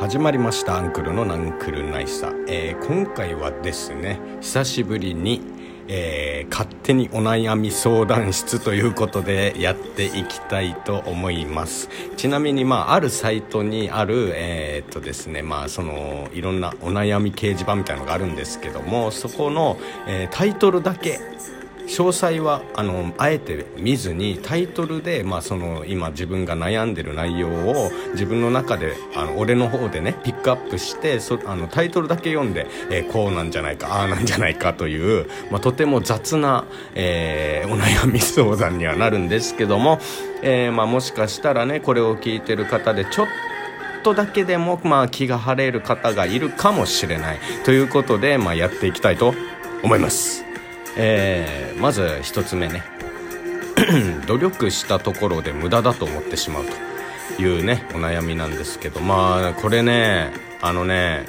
始まりましたアンクルのナンクルナイサ、えー、今回はですね久しぶりに、えー、勝手にお悩み相談室ということでやっていきたいと思います。ちなみにまああるサイトにあるえー、っとですねまあそのいろんなお悩み掲示板みたいなのがあるんですけどもそこの、えタイトルだけ詳細はあのあえて見ずにタイトルで、まあ、その今自分が悩んでる内容を自分の中であの俺の方でねピックアップしてそあのタイトルだけ読んで、えー、こうなんじゃないかああなんじゃないかという、まあ、とても雑な、えー、お悩み相談にはなるんですけども、えー、まあ、もしかしたらねこれを聞いてる方でちょっとだけでも、まあ、気が晴れる方がいるかもしれないということで、まあ、やっていきたいと思います。えー、まず1つ目ね。努力したところで無駄だと思ってしまうというねお悩みなんですけどまあこれねあのね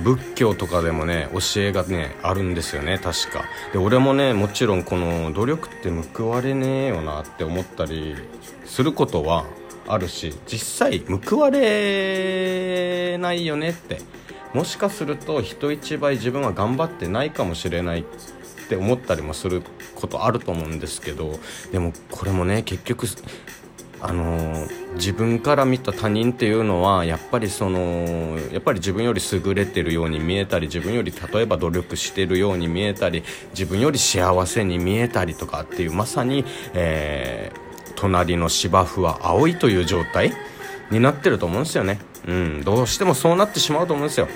仏教とかでもね教えがねあるんですよね確か。で俺もねもちろんこの努力って報われねえよなって思ったりすることはあるし実際報われないよねって。もしかすると人一倍自分は頑張ってないかもしれないって思ったりもすることあると思うんですけどでもこれもね結局あの自分から見た他人っていうのはやっぱりそのやっぱり自分より優れてるように見えたり自分より例えば努力してるように見えたり自分より幸せに見えたりとかっていうまさに、えー、隣の芝生は青いという状態になってると思うんですよね。うん、どうしてもそうなってしまうと思うんですよ。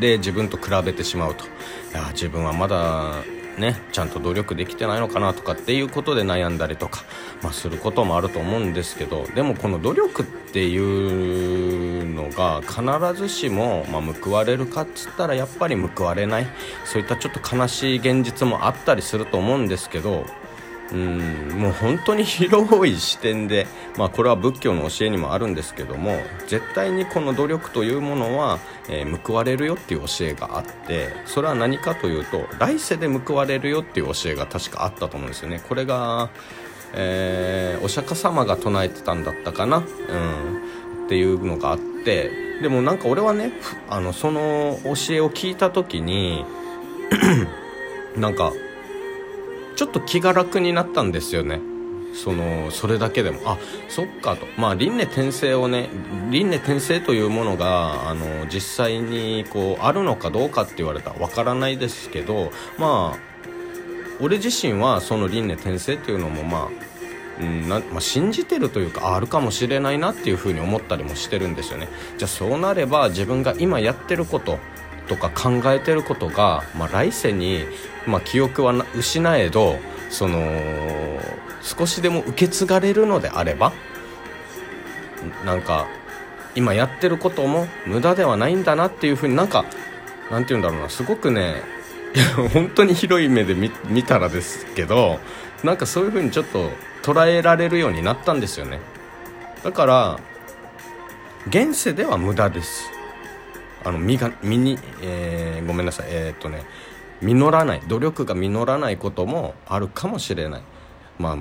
で自分と比べてしまうといや自分はまだねちゃんと努力できてないのかなとかっていうことで悩んだりとか、まあ、することもあると思うんですけどでもこの努力っていうのが必ずしも、まあ、報われるかっつったらやっぱり報われないそういったちょっと悲しい現実もあったりすると思うんですけどうんもう本当に広い視点で、まあ、これは仏教の教えにもあるんですけども絶対にこの努力というものは、えー、報われるよっていう教えがあってそれは何かというと来世で報われるよっていう教えが確かあったと思うんですよね。これが、えー、お釈迦様が唱えてたんだったかな、うん、っていうのがあってでもなんか俺はねあのその教えを聞いた時に なんかちょっと気が楽になったんですよね。そのそれだけでも。あそっかと。まあ輪廻転生をね輪廻転生というものがあの実際にこうあるのかどうかって言われたらわからないですけどまあ俺自身はその輪廻転生っていうのもまあんなまあ、信じてるというかあるかもしれないなっていうふうに思ったりもしてるんですよね。じゃあそうなれば自分が今やってることとか考えてることが、まあ、来世に、まあ、記憶は失えどその少しでも受け継がれるのであればなんか今やってることも無駄ではないんだなっていうふうになんかなんて言うんだろうなすごくね 本当に広い目で見見たらですけどなんかそういうふうにちょっと捉えられるようになったんですよね。だから現世では無駄です。あの身が身に、えー、ごめんなさい。えー、っとね実らない。努力が実らないこともあるかもしれない。まあ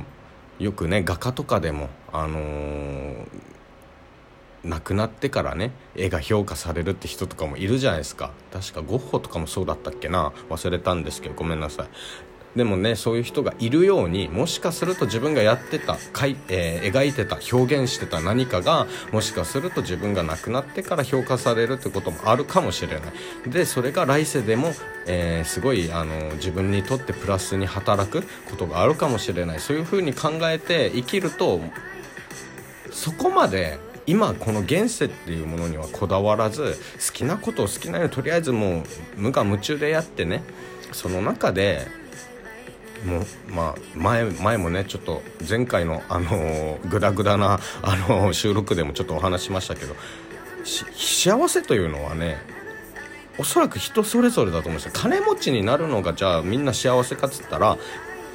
よくね画家とかでもあのー、亡くなってからね絵が評価されるって人とかもいるじゃないですか。確かゴッホとかもそうだったっけな。忘れたんですけどごめんなさい。でもねそういう人がいるようにもしかすると自分がやってたかい、えー、描いてた表現してた何かがもしかすると自分が亡くなってから評価されるってこともあるかもしれない。でそれが来世でも、えー、すごいあの自分にとってプラスに働くことがあるかもしれない。そういうふうに考えて生きるとそこまで今この現世っていうものにはこだわらず好きなことを好きなようにとりあえずもう無我夢中でやってねその中でもうまあ前前もねちょっと前回のあのグダグダなあの収録でもちょっとお話しましたけど幸せというのはねおそらく人それぞれだと思うんですよ。金持ちになるのがじゃあみんな幸せかっつったら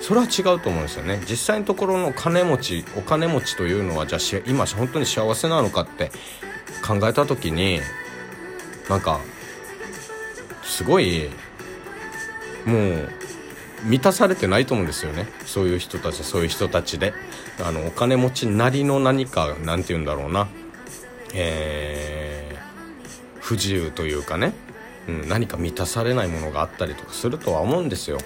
それは違うと思うんですよね。実際のところの金持ちお金持ちというのはじゃあ今本当に幸せなのかって考えた時になんかすごいもう満たされてないと思うんですよね。そういう人たちそういう人たちで。あのお金持ちなりの何かなんて言うんだろうな。え不自由というかね、うん、何か満たされないものがあったりとかするとは思うんですよ。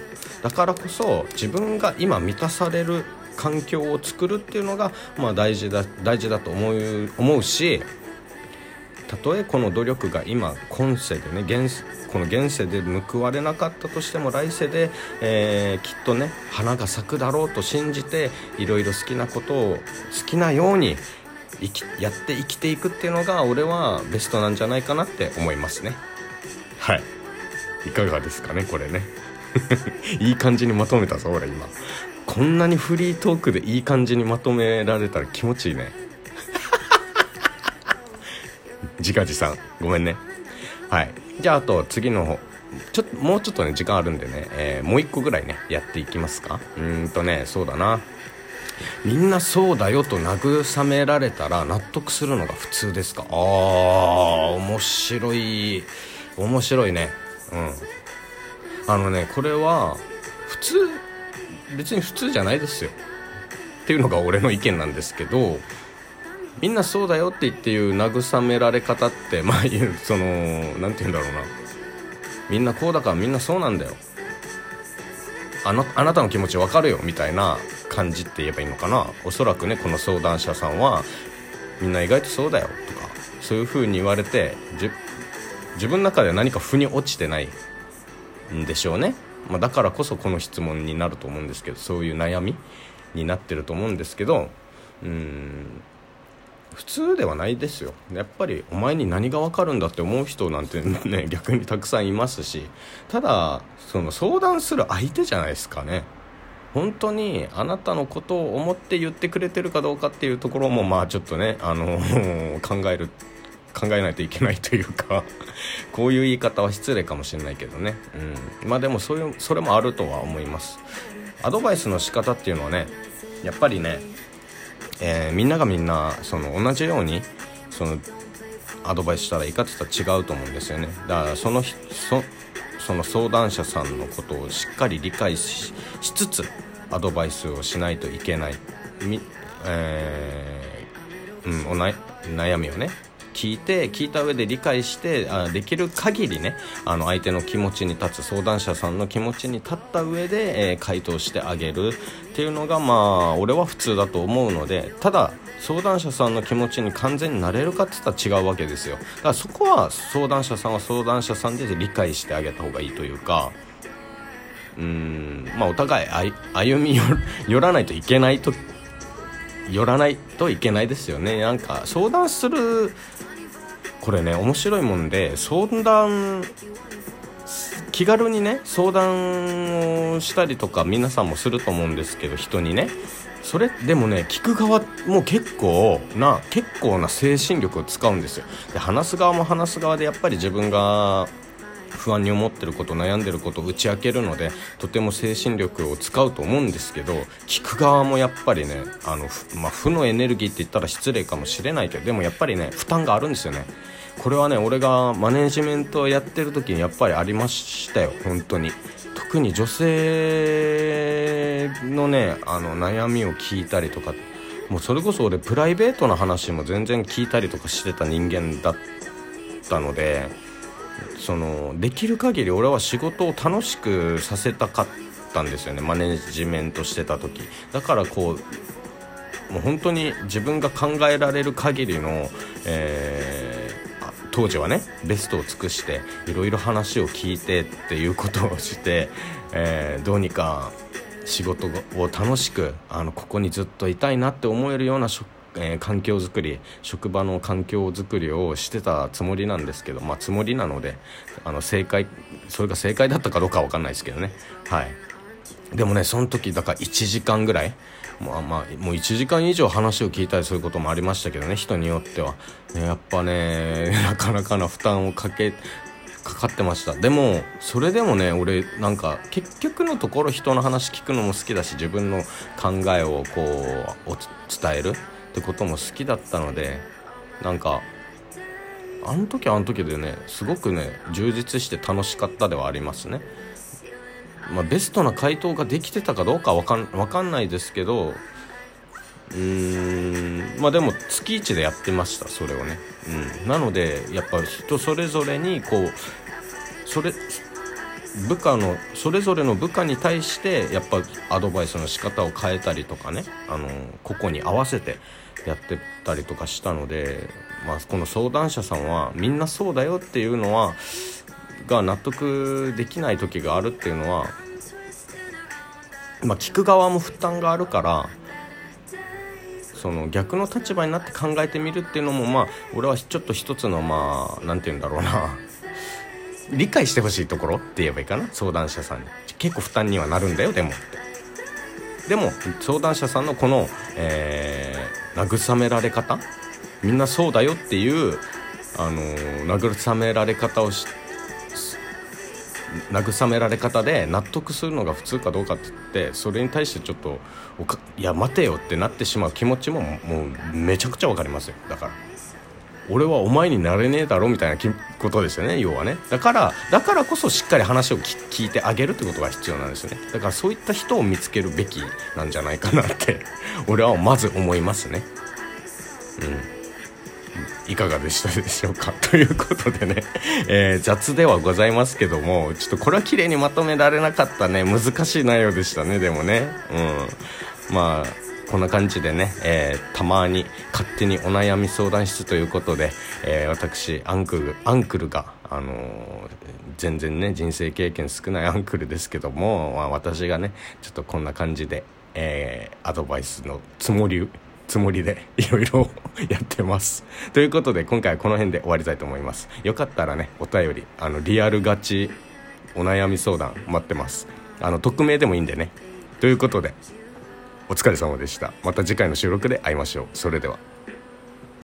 だからこそ自分が今満たされる環境を作るっていうのが、まあ、大事だ大事だと思う思うしたとえこの努力が今今世でね現この現世で報われなかったとしても来世で、えー、きっとね花が咲くだろうと信じていろいろ好きなことを好きなように生きやって生きていくっていうのが俺はベストなんじゃないかなって思いますね。はい。いかがですかねこれね。いい感じにまとめたぞ俺今。こんなにフリートークでいい感じにまとめられたら気持ちいいね。自画自賛。ごめんね。はい。じゃああと次の方。ちょっともうちょっとね時間あるんでね、えー、もう一個ぐらいねやっていきますか。うんとねそうだな。みんなそうだよと慰められたら納得するのが普通ですか？ああ面白い。面白いね。うん。あのねこれは普通別に普通じゃないですよ。っていうのが俺の意見なんですけどみんなそうだよって言っていう慰められ方って まあその何て言うんだろうな。みんなこうだからみんなそうなんだよ。あのあなたの気持ち分かるよみたいな感じって言えばいいのかな。おそらくねこの相談者さんはみんな意外とそうだよとかそういう風に言われて自分の中で何か腑に落ちてないんでしょうね、まあ、だからこそこの質問になると思うんですけどそういう悩みになってると思うんですけどうん。普通ではないですよ。やっぱりお前に何が分かるんだって思う人なんてね 逆にたくさんいますし。ただその相談する相手じゃないですかね。本当にあなたのことを思って言ってくれてるかどうかっていうところもまあちょっとねあの 考える考えないといけないというか。こういう言い方は失礼かもしれないけどね、うん、まあでもそういうそれもあるとは思います。アドバイスの仕方っていうのはねやっぱりね、えー、みんながみんなその同じようにそのアドバイスしたらいいかって言ったら違うと思うんですよね。だからそのそその相談者さんのことをしっかり理解しつつアドバイスをしないといけない。み、えー、うん、おな悩みをね聞いて聞いた上で理解してあできる限りねあの相手の気持ちに立つ相談者さんの気持ちに立った上で、えー、回答してあげるっていうのがまあ俺は普通だと思うのでただ相談者さんの気持ちに完全になれるかって言ったら違うわけですよ。だからそこは相談者さんは相談者さんで理解してあげた方がいいというかうんまあお互い歩み寄らないといけないと寄らないといけないですよね。なんか相談するこれね面白いもんで相談気軽にね相談をしたりとか皆さんもすると思うんですけど人にね。それでもね聞く側も結構な結構な精神力を使うんですよ。で話す側も話す側でやっぱり自分が不安に思ってること悩んでることを打ち明けるのでとても精神力を使うと思うんですけど聞く側もやっぱりねあの、まあ、負のエネルギーって言ったら失礼かもしれないけどでもやっぱりね負担があるんですよね。これはね俺がマネジメントをやってる時にやっぱりありましたよ本当に。特に女性のねあの悩みを聞いたりとかもうそれこそ俺プライベートな話も全然聞いたりとかしてた人間だったのでそのできる限り俺は仕事を楽しくさせたかったんですよね。マネジメントしてた時。だからこうもう本当に自分が考えられる限りの、えー当時はねベストを尽くしていろいろ話を聞いてっていうことをして、えー、どうにか仕事を楽しくあのここにずっといたいなって思えるようなえー、環境づくり職場の環境づくりをしてたつもりなんですけどまあつもりなのであの正解それが正解だったかどうかは分かんないですけどね。はい。でもねその時だから1時間ぐらいまあまあもう1時間以上話を聞いたりすることもありましたけどね人によっては、ね、やっぱね なかなかな負担をかけかかってました。でもそれでもね俺なんか結局のところ人の話聞くのも好きだし自分の考えをこう伝える。ってことも好きだったのでなんかあの時あの時でねすごくね充実して楽しかったではありますね。まあ、ベストな回答ができてたかどうかわかんかんないですけどうーんまあでも月1でやってましたそれをね、うん、なのでやっぱ人それぞれにこうそれ部下のそれぞれの部下に対してやっぱアドバイスの仕方を変えたりとかねあの個々に合わせてやってたりとかしたので、まあ、この相談者さんはみんなそうだよっていうのはが納得できない時があるっていうのは、まあ、聞く側も負担があるからその逆の立場になって考えてみるっていうのもまあ俺はちょっと一つのまあ何て言うんだろうな。理解してほしいところって言えばいいかな？相談者さんに。結構負担にはなるんだよでも。ってでも相談者さんのこの、えー、慰められ方？みんなそうだよっていうあの慰められ方をし慰められ方で納得するのが普通かどうかって言ってそれに対してちょっといや待てよってなってしまう気持ちももうめちゃくちゃ分かりますよ。だから俺はお前になれねえだろみたいなことですよね要はね。だからだからこそしっかり話を聞いてあげるってことが必要なんですよね。だからそういった人を見つけるべきなんじゃないかなって 俺はまず思いますね。うん。いかがでしたでしょうか？ということでね、えー、雑ではございますけどもちょっとこれは綺麗にまとめられなかったね。難しい内容でしたねでもね。うん。まあこんな感じでね、えー、たまに勝手にお悩み相談室ということで、えー、私アンクルアンクルが、あのー、全然ね人生経験少ない アンクルですけども、まあ、私がねちょっとこんな感じで、えアドバイスのつもりつもりで いろいろ やってます。ということで今回はこの辺で終わりたいと思います。よかったらねお便りあのリアルガチお悩み相談待ってます。あの匿名でもいいんでね。ということでお疲れ様でした。また次回の収録で会いましょう。それでは。